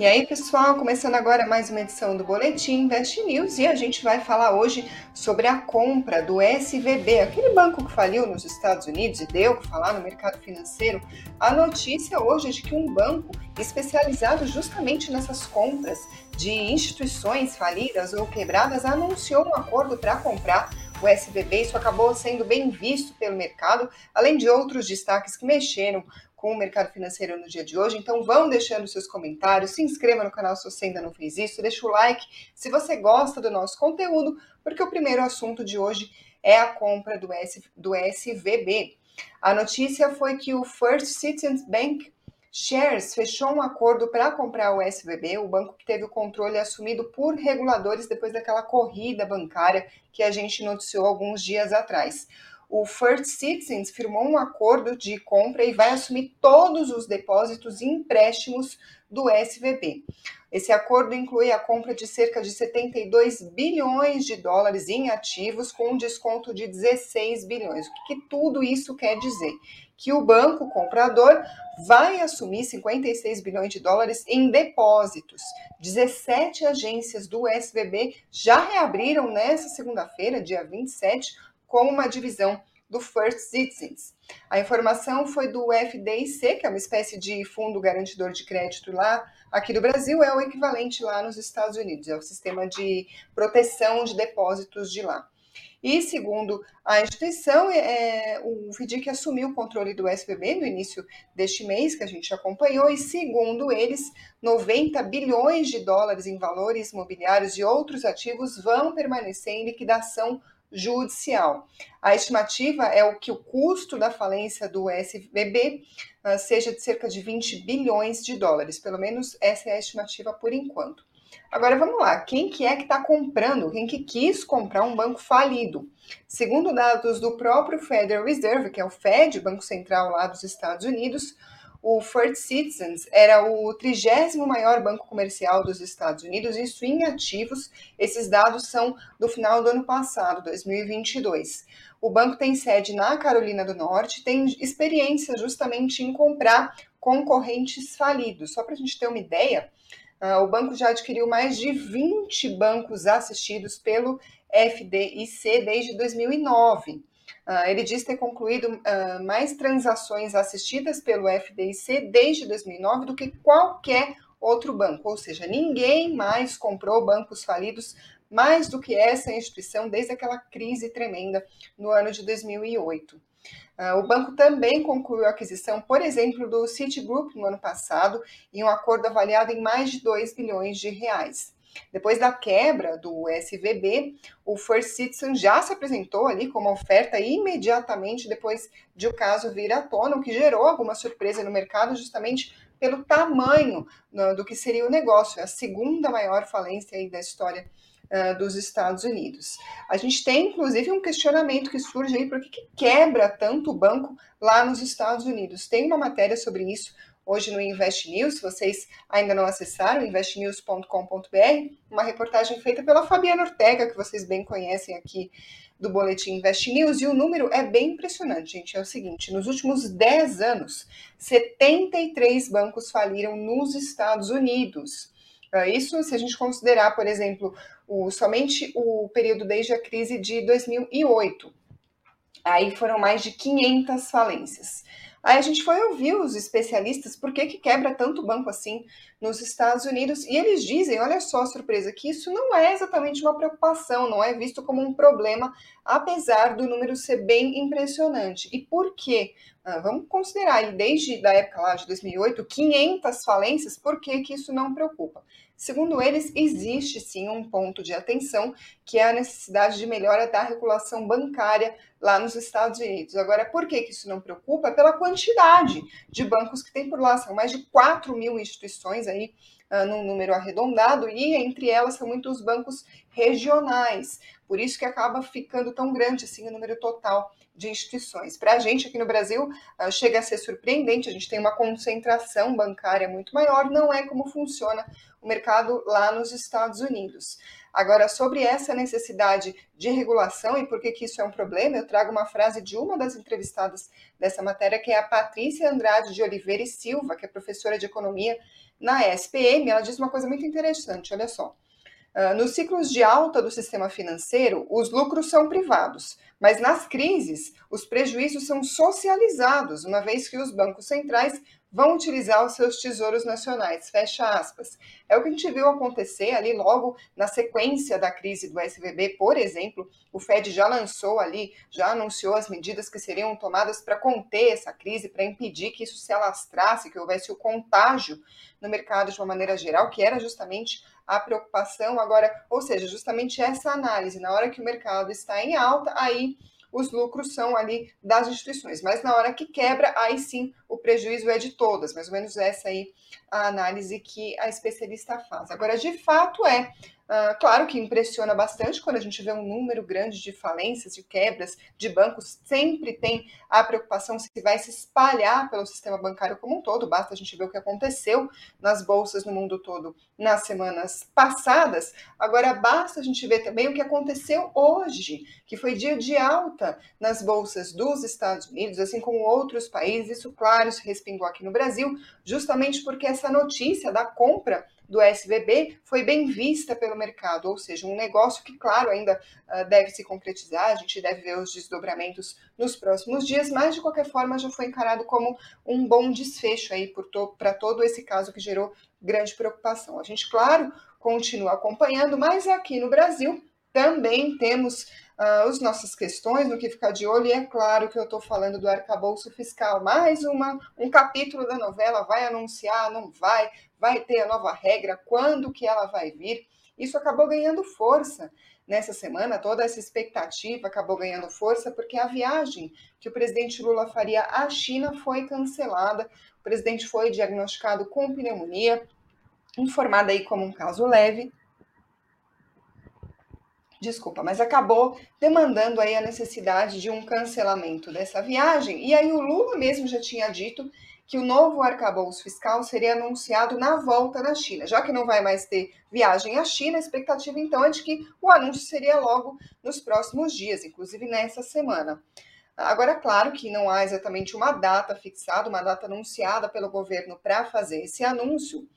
E aí, pessoal, começando agora mais uma edição do Boletim Invest News e a gente vai falar hoje sobre a compra do SVB, aquele banco que faliu nos Estados Unidos e deu que falar no mercado financeiro. A notícia hoje é de que um banco especializado justamente nessas compras de instituições falidas ou quebradas anunciou um acordo para comprar o SVB. Isso acabou sendo bem visto pelo mercado, além de outros destaques que mexeram com o mercado financeiro no dia de hoje. Então vão deixando seus comentários, se inscreva no canal se você ainda não fez isso, deixa o like se você gosta do nosso conteúdo, porque o primeiro assunto de hoje é a compra do, S, do SVB. A notícia foi que o First Citizens Bank Shares fechou um acordo para comprar o SVB, o banco que teve o controle assumido por reguladores depois daquela corrida bancária que a gente noticiou alguns dias atrás o First Citizens firmou um acordo de compra e vai assumir todos os depósitos e empréstimos do SVB. Esse acordo inclui a compra de cerca de 72 bilhões de dólares em ativos, com um desconto de 16 bilhões. O que, que tudo isso quer dizer? Que o banco comprador vai assumir 56 bilhões de dólares em depósitos. 17 agências do SVB já reabriram nessa segunda-feira, dia 27, como uma divisão do First Citizens. A informação foi do FDIC, que é uma espécie de fundo garantidor de crédito lá aqui do Brasil, é o equivalente lá nos Estados Unidos, é o sistema de proteção de depósitos de lá. E segundo a instituição, é, o FDIC assumiu o controle do SBB no início deste mês, que a gente acompanhou, e segundo eles, 90 bilhões de dólares em valores imobiliários e outros ativos vão permanecer em liquidação judicial. A estimativa é o que o custo da falência do uh, ah, seja de cerca de 20 bilhões de dólares. Pelo menos essa é a estimativa por enquanto. Agora vamos lá, quem que é que está comprando? Quem que quis comprar um banco falido? Segundo dados do próprio Federal Reserve, que é o Fed, Banco Central lá dos Estados Unidos, o First Citizens era o trigésimo maior banco comercial dos Estados Unidos, isso em ativos. Esses dados são do final do ano passado, 2022. O banco tem sede na Carolina do Norte, tem experiência justamente em comprar concorrentes falidos. Só para a gente ter uma ideia, uh, o banco já adquiriu mais de 20 bancos assistidos pelo FDIC desde 2009. Uh, ele diz ter concluído uh, mais transações assistidas pelo FDIC desde 2009 do que qualquer outro banco, ou seja, ninguém mais comprou bancos falidos mais do que essa instituição desde aquela crise tremenda no ano de 2008. Uh, ah, o banco também concluiu a aquisição, por exemplo, do Citigroup no ano passado, em um acordo avaliado em mais de 2 bilhões de reais. Depois da quebra do SVB, o First Citizen já se apresentou ali como oferta imediatamente depois de o caso vir à tona, o que gerou alguma surpresa no mercado justamente pelo tamanho né, do que seria o negócio, é a segunda maior falência aí da história dos Estados Unidos. A gente tem, inclusive, um questionamento que surge aí, por que, que quebra tanto o banco lá nos Estados Unidos? Tem uma matéria sobre isso hoje no Invest News, se vocês ainda não acessaram, investnews.com.br, uma reportagem feita pela Fabiana Ortega, que vocês bem conhecem aqui do Boletim Invest News, e o número é bem impressionante, gente. É o seguinte: nos últimos 10 anos, 73 bancos faliram nos Estados Unidos. Ah, isso se a gente considerar, por exemplo, o, somente o período desde a crise de 2008. Aí foram mais de 500 falências. Aí a gente foi ouvir os especialistas por que, que quebra tanto banco assim nos Estados Unidos e eles dizem, olha só a surpresa, que isso não é exatamente uma preocupação, não é visto como um problema, apesar do número ser bem impressionante. E por quê? Ah, vamos considerar aí, desde a época lá de 2008, 500 falências, por que, que isso não preocupa? Segundo eles, existe sim um ponto de atenção, que é a necessidade de melhora da regulação bancária lá nos Estados Unidos. Agora, por que, isso não preocupa? Pela quantidade de bancos que tem por lá, são mais de 4 mil instituições aí, uh, num número arredondado, e entre elas são muitos bancos regionais, por isso que acaba ficando tão grande assim o número total de instituições. Para a gente aqui no Brasil, uh, chega a ser surpreendente, a gente tem uma concentração bancária muito maior, não é como funciona o mercado lá nos Estados Unidos. Agora, sobre essa necessidade de regulação e por que, que isso é um problema, eu trago uma frase de uma das entrevistadas dessa matéria, que é a Patrícia Andrade de Oliveira e Silva, que é professora de economia na SPM. Ela diz uma coisa muito interessante, olha só. Uh, nos ciclos de alta do sistema financeiro, os lucros são privados, mas nas crises, os prejuízos são socializados, uma vez que os bancos centrais vão utilizar os seus tesouros nacionais. Fecha aspas. É o que a gente viu acontecer ali logo na sequência da crise do SVB, por exemplo. O Fed já lançou ali, já anunciou as medidas que seriam tomadas para conter essa crise, para impedir que isso se alastrasse, que houvesse o contágio no mercado de uma maneira geral, que era justamente a preocupação. Agora, ou seja, justamente essa análise, na hora que o mercado está em alta, aí os lucros são ali das instituições. Mas na hora que quebra, aí sim o prejuízo é de todas. Mais ou menos essa aí a análise que a especialista faz. Agora, de fato, é Uh, claro que impressiona bastante quando a gente vê um número grande de falências, de quebras de bancos. Sempre tem a preocupação se vai se espalhar pelo sistema bancário como um todo. Basta a gente ver o que aconteceu nas bolsas no mundo todo nas semanas passadas. Agora, basta a gente ver também o que aconteceu hoje, que foi dia de alta nas bolsas dos Estados Unidos, assim como outros países. Isso, claro, se respingou aqui no Brasil, justamente porque essa notícia da compra do SVB foi bem vista pelo mercado, ou seja, um negócio que, claro, ainda uh, deve se concretizar, a gente deve ver os desdobramentos nos próximos dias, mas de qualquer forma já foi encarado como um bom desfecho aí para to todo esse caso que gerou grande preocupação. A gente, claro, continua acompanhando, mas aqui no Brasil também temos uh, as nossas questões no que ficar de olho, e é claro que eu estou falando do arcabouço fiscal. Mais uma, um capítulo da novela vai anunciar, não vai, vai ter a nova regra, quando que ela vai vir. Isso acabou ganhando força nessa semana, toda essa expectativa acabou ganhando força porque a viagem que o presidente Lula faria à China foi cancelada. O presidente foi diagnosticado com pneumonia, informado aí como um caso leve, desculpa, mas acabou demandando aí a necessidade de um cancelamento dessa viagem. E aí o Lula mesmo já tinha dito que o novo arcabouço fiscal seria anunciado na volta da China. Já que não vai mais ter viagem à China, a expectativa então é de que o anúncio seria logo nos próximos dias, inclusive nessa semana. Agora, claro que não há exatamente uma data fixada, uma data anunciada pelo governo para fazer esse anúncio.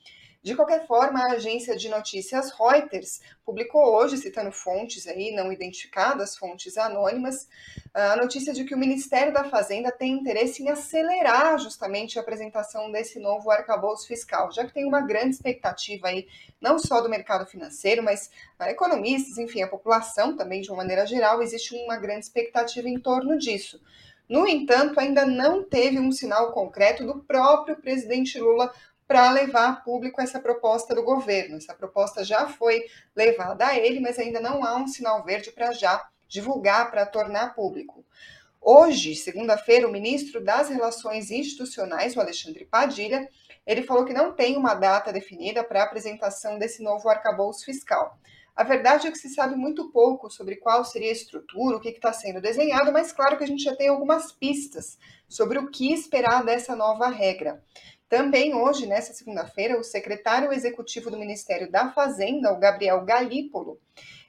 De qualquer forma, a agência de notícias Reuters publicou hoje, citando fontes aí não identificadas, fontes anônimas, a notícia de que o Ministério da Fazenda tem interesse em acelerar justamente a apresentação desse novo arcabouço fiscal, já que tem uma grande expectativa aí, não só do mercado financeiro, mas economistas, enfim, a população também de uma maneira geral, existe uma grande expectativa em torno disso. No entanto, ainda não teve um sinal concreto do próprio presidente Lula para levar a público essa proposta do governo. Essa proposta já foi levada a ele, mas ainda não há um sinal verde para já divulgar, para tornar público. Hoje, segunda-feira, o ministro das Relações Institucionais, o Alexandre Padilha, ele falou que não tem uma data definida para a apresentação desse novo arcabouço fiscal. A verdade é que se sabe muito pouco sobre qual seria a estrutura, o que está sendo desenhado, mas claro que a gente já tem algumas pistas sobre o que esperar dessa nova regra. Também hoje, nessa segunda-feira, o secretário executivo do Ministério da Fazenda, o Gabriel Galípolo,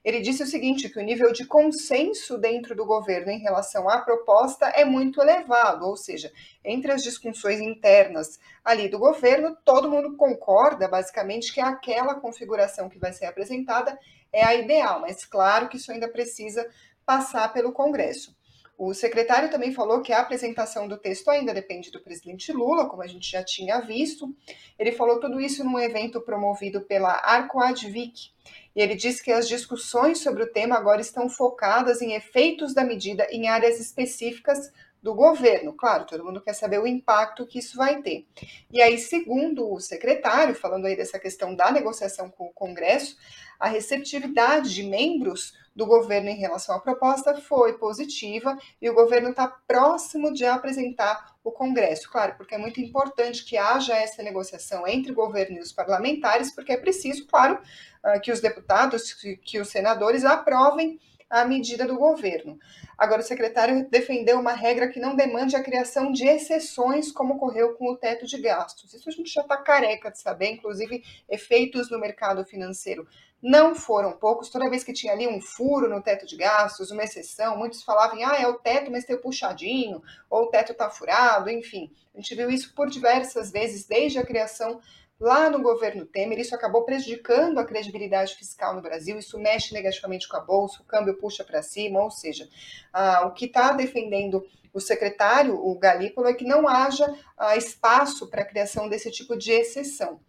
ele disse o seguinte, que o nível de consenso dentro do governo em relação à proposta é muito elevado, ou seja, entre as discussões internas ali do governo, todo mundo concorda basicamente que aquela configuração que vai ser apresentada é a ideal, mas claro que isso ainda precisa passar pelo Congresso. O secretário também falou que a apresentação do texto ainda depende do presidente Lula, como a gente já tinha visto. Ele falou tudo isso num evento promovido pela Arcoadvic. E ele disse que as discussões sobre o tema agora estão focadas em efeitos da medida em áreas específicas do governo. Claro, todo mundo quer saber o impacto que isso vai ter. E aí, segundo o secretário, falando aí dessa questão da negociação com o Congresso, a receptividade de membros do governo em relação à proposta foi positiva e o governo está próximo de apresentar o Congresso. Claro, porque é muito importante que haja essa negociação entre o governo e os parlamentares, porque é preciso, claro, ah, que os deputados, que os senadores aprovem a medida do governo. Agora, o secretário defendeu uma regra que não demande a criação de exceções, como ocorreu com o teto de gastos. Isso a gente já está careca de saber, inclusive efeitos no mercado financeiro não foram poucos. Toda vez que tinha ali um furo no teto de gastos, uma exceção, muitos falavam, ah, é o teto, mas tem o puxadinho, ou o teto está furado, enfim. A gente viu isso por diversas vezes, desde a criação lá no governo Temer. Isso acabou prejudicando a credibilidade fiscal no Brasil, isso mexe negativamente com a bolsa, o câmbio puxa para cima, ou seja, ah, o que está defendendo o secretário, o Galípolo, é que não haja ah, espaço para a criação desse tipo de exceção.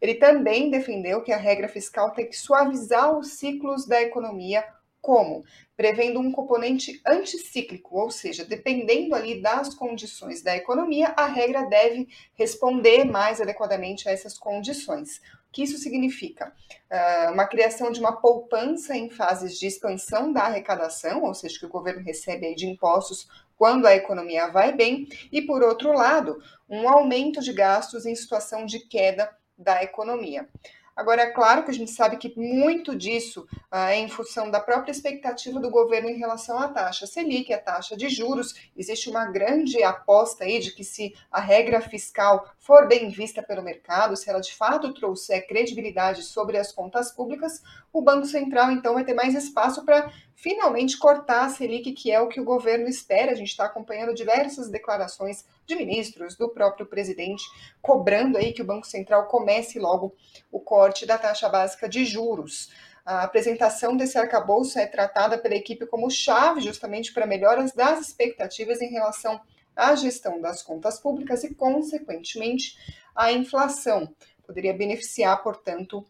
Ele também defendeu que a regra fiscal tem que suavizar os ciclos da economia, como? Prevendo um componente anticíclico, ou seja, dependendo ali das condições da economia, a regra deve responder mais adequadamente a essas condições. O que isso significa? Uh, uma criação de uma poupança em fases de expansão da arrecadação, ou seja, que o governo recebe de impostos quando a economia vai bem, e por outro lado, um aumento de gastos em situação de queda da economia. Agora, é claro que a gente sabe que muito disso ah, é em função da própria expectativa do governo em relação à taxa Selic, a taxa de juros. Existe uma grande aposta aí de que se a regra fiscal for bem vista pelo mercado, se ela de fato trouxer credibilidade sobre as contas públicas, o Banco Central então vai ter mais espaço para finalmente cortar a Selic, que é o que o governo espera. A gente está acompanhando diversas declarações de ministros, do próprio presidente, cobrando aí que o Banco Central comece logo o corte da taxa básica de juros. A apresentação desse arcabouço é tratada pela equipe como chave justamente para melhoras das expectativas em relação à gestão das contas públicas e, consequentemente, à inflação. Poderia beneficiar, portanto,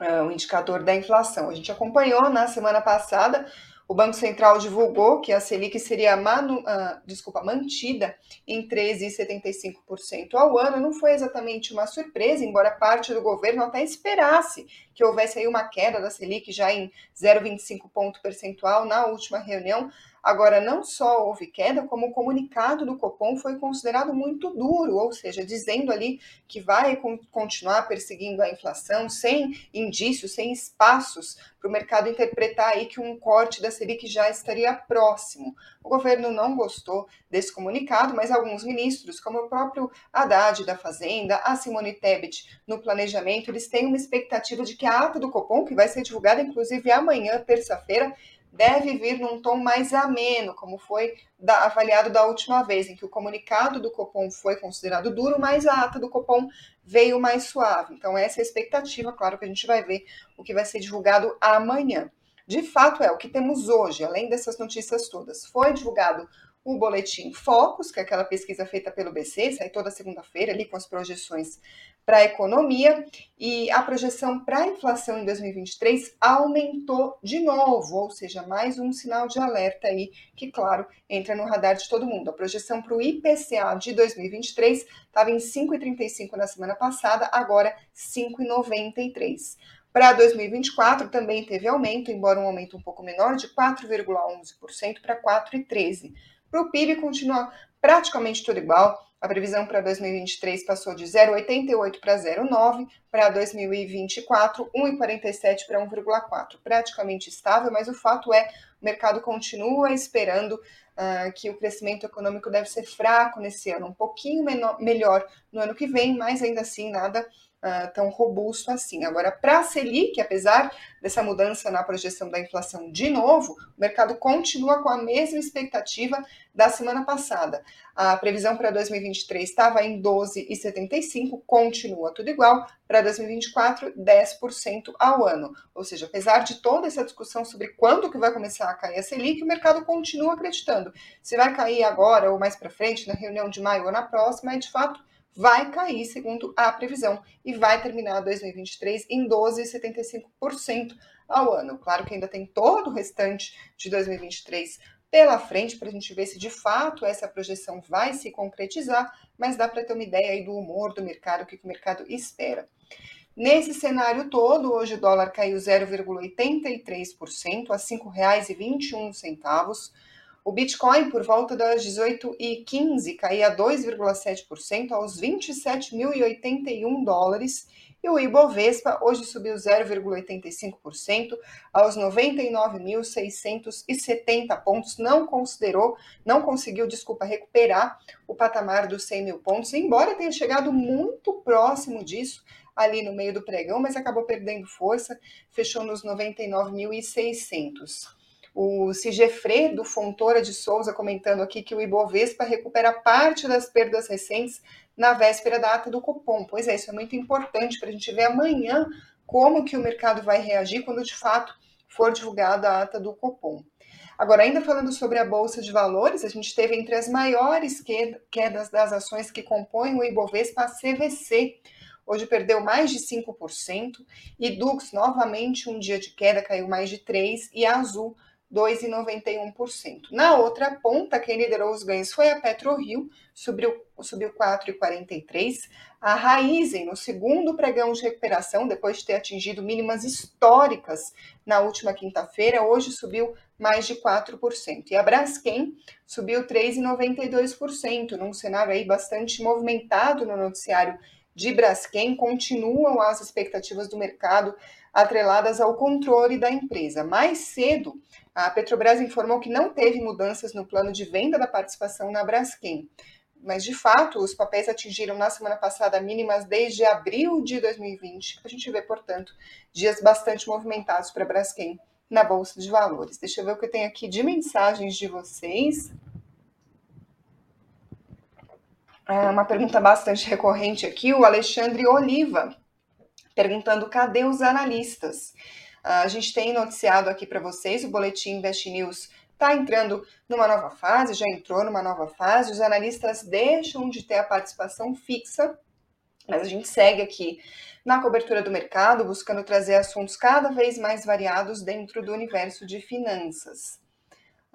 uh, o indicador da inflação. A gente acompanhou na semana passada, o Banco Central divulgou que a Selic seria manu, uh, desculpa, mantida em 13,75% ao ano. Não foi exatamente uma surpresa, embora parte do governo até esperasse que houvesse aí uma queda da Selic já em 0,25 ponto percentual na última reunião. Agora, não só houve queda, como o comunicado do Copom foi considerado muito duro, ou seja, dizendo ali que vai continuar perseguindo a inflação sem indícios, sem espaços para o mercado interpretar aí que um corte da Selic já estaria próximo. O governo não gostou desse comunicado, mas alguns ministros, como o próprio Haddad da Fazenda, a Simone Tebet no planejamento, eles têm uma expectativa de que a ata do Copom, que vai ser divulgada inclusive amanhã, terça-feira, deve vir num tom mais ameno, como foi da, avaliado da última vez, em que o comunicado do Copom foi considerado duro, mas a ata do Copom veio mais suave. Então, essa é a expectativa, claro que a gente vai ver o que vai ser divulgado amanhã. De fato, é o que temos hoje, além dessas notícias todas. Foi divulgado o boletim Focus, que é aquela pesquisa feita pelo BC, sai toda segunda-feira ali com as projeções para a economia, e a projeção para a inflação em 2023 aumentou de novo, ou seja, mais um sinal de alerta aí, que, claro, entra no radar de todo mundo. A projeção para o IPCA de 2023 estava em 5,35 na semana passada, agora 5,93. Para 2024 também teve aumento, embora um aumento um pouco menor, de 4,11% para 4,13%. Para o PIB continua praticamente tudo igual, a previsão para 2023 passou de 0,88 para 0,9, para 2024, 1,47 para 1,4. Praticamente estável, mas o fato é o mercado continua esperando uh, que o crescimento econômico deve ser fraco nesse ano, um pouquinho menor, melhor no ano que vem, mas ainda assim nada uh, tão robusto assim. Agora, para a Selic, apesar dessa mudança na projeção da inflação de novo, o mercado continua com a mesma expectativa da semana passada. A previsão para 2023 estava em 12,75, continua tudo igual. Para 2024, 10% ao ano. Ou seja, apesar de toda essa discussão sobre quando que vai começar a cair a Selic, o mercado continua acreditando. Se vai cair agora ou mais para frente, na reunião de maio ou na próxima, é de fato vai cair, segundo a previsão, e vai terminar 2023 em 12,75% ao ano. Claro que ainda tem todo o restante de 2023 pela frente para a gente ver se de fato essa projeção vai se concretizar, mas dá para ter uma ideia aí do humor do mercado, o que o mercado espera. Nesse cenário todo, hoje o dólar caiu 0,83% a R$ 5,21 o Bitcoin, por volta das 18h15, caía 2,7% aos 27.081 dólares. E o Ibovespa hoje subiu 0,85% aos 99.670 pontos. Não considerou, não conseguiu, desculpa, recuperar o patamar dos 100 mil pontos, embora tenha chegado muito próximo disso ali no meio do pregão, mas acabou perdendo força, fechou nos 99.600. O Sigefredo Fontoura de Souza comentando aqui que o Ibovespa recupera parte das perdas recentes na véspera da ata do Copom. Pois é, isso é muito importante para a gente ver amanhã como que o mercado vai reagir quando de fato for divulgada a ata do Copom. Agora, ainda falando sobre a Bolsa de Valores, a gente teve entre as maiores quedas das ações que compõem o Ibovespa a CVC. Hoje perdeu mais de 5%, e Dux, novamente, um dia de queda, caiu mais de 3%, e Azul 2,91%. Na outra ponta, quem liderou os ganhos foi a PetroRio, subiu, subiu 4,43%. A Raizen, no segundo pregão de recuperação, depois de ter atingido mínimas históricas na última quinta-feira, hoje subiu mais de 4%. E a Braskem subiu 3,92%, num cenário aí bastante movimentado no noticiário de Braskem. Continuam as expectativas do mercado atreladas ao controle da empresa. Mais cedo, a Petrobras informou que não teve mudanças no plano de venda da participação na Braskem. Mas, de fato, os papéis atingiram na semana passada mínimas desde abril de 2020. A gente vê, portanto, dias bastante movimentados para Braskem na Bolsa de Valores. Deixa eu ver o que tenho aqui de mensagens de vocês. É uma pergunta bastante recorrente aqui, o Alexandre Oliva, perguntando cadê os analistas? A gente tem noticiado aqui para vocês, o Boletim Invest News está entrando numa nova fase, já entrou numa nova fase, os analistas deixam de ter a participação fixa, mas a gente segue aqui na cobertura do mercado, buscando trazer assuntos cada vez mais variados dentro do universo de finanças.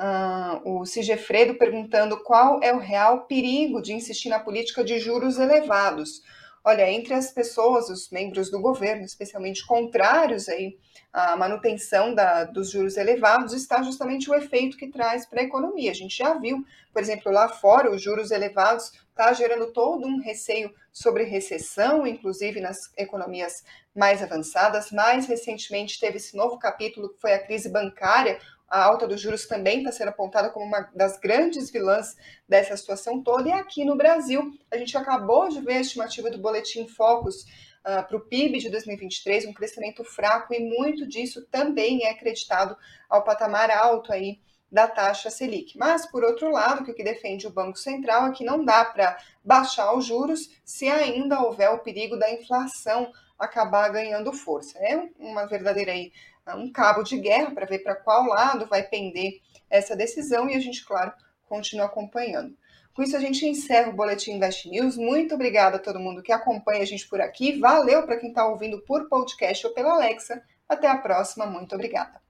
Uh, o Sigefredo perguntando qual é o real perigo de insistir na política de juros elevados. Olha, entre as pessoas, os membros do governo, especialmente contrários aí à manutenção da, dos juros elevados, está justamente o efeito que traz para a economia. A gente já viu, por exemplo, lá fora, os juros elevados está gerando todo um receio sobre recessão, inclusive nas economias mais avançadas. Mais recentemente teve esse novo capítulo que foi a crise bancária, a alta dos juros também está sendo apontada como uma das grandes vilãs dessa situação toda. E aqui no Brasil, a gente acabou de ver a estimativa do Boletim Focus uh, ah, para o PIB de 2023, um crescimento fraco, e muito disso também é acreditado ao patamar alto aí da taxa Selic. Mas, por outro lado, que o que defende o Banco Central é que não dá para baixar os juros se ainda houver o perigo da inflação acabar ganhando força. É uma verdadeira aí um cabo de guerra para ver para qual lado vai pender essa decisão e a gente, claro, continua acompanhando. Com isso, a gente encerra o Boletim Invest News. Muito obrigada a todo mundo que acompanha a gente por aqui. Valeu para quem está ouvindo por podcast ou pela Alexa. Até a próxima. Muito obrigada.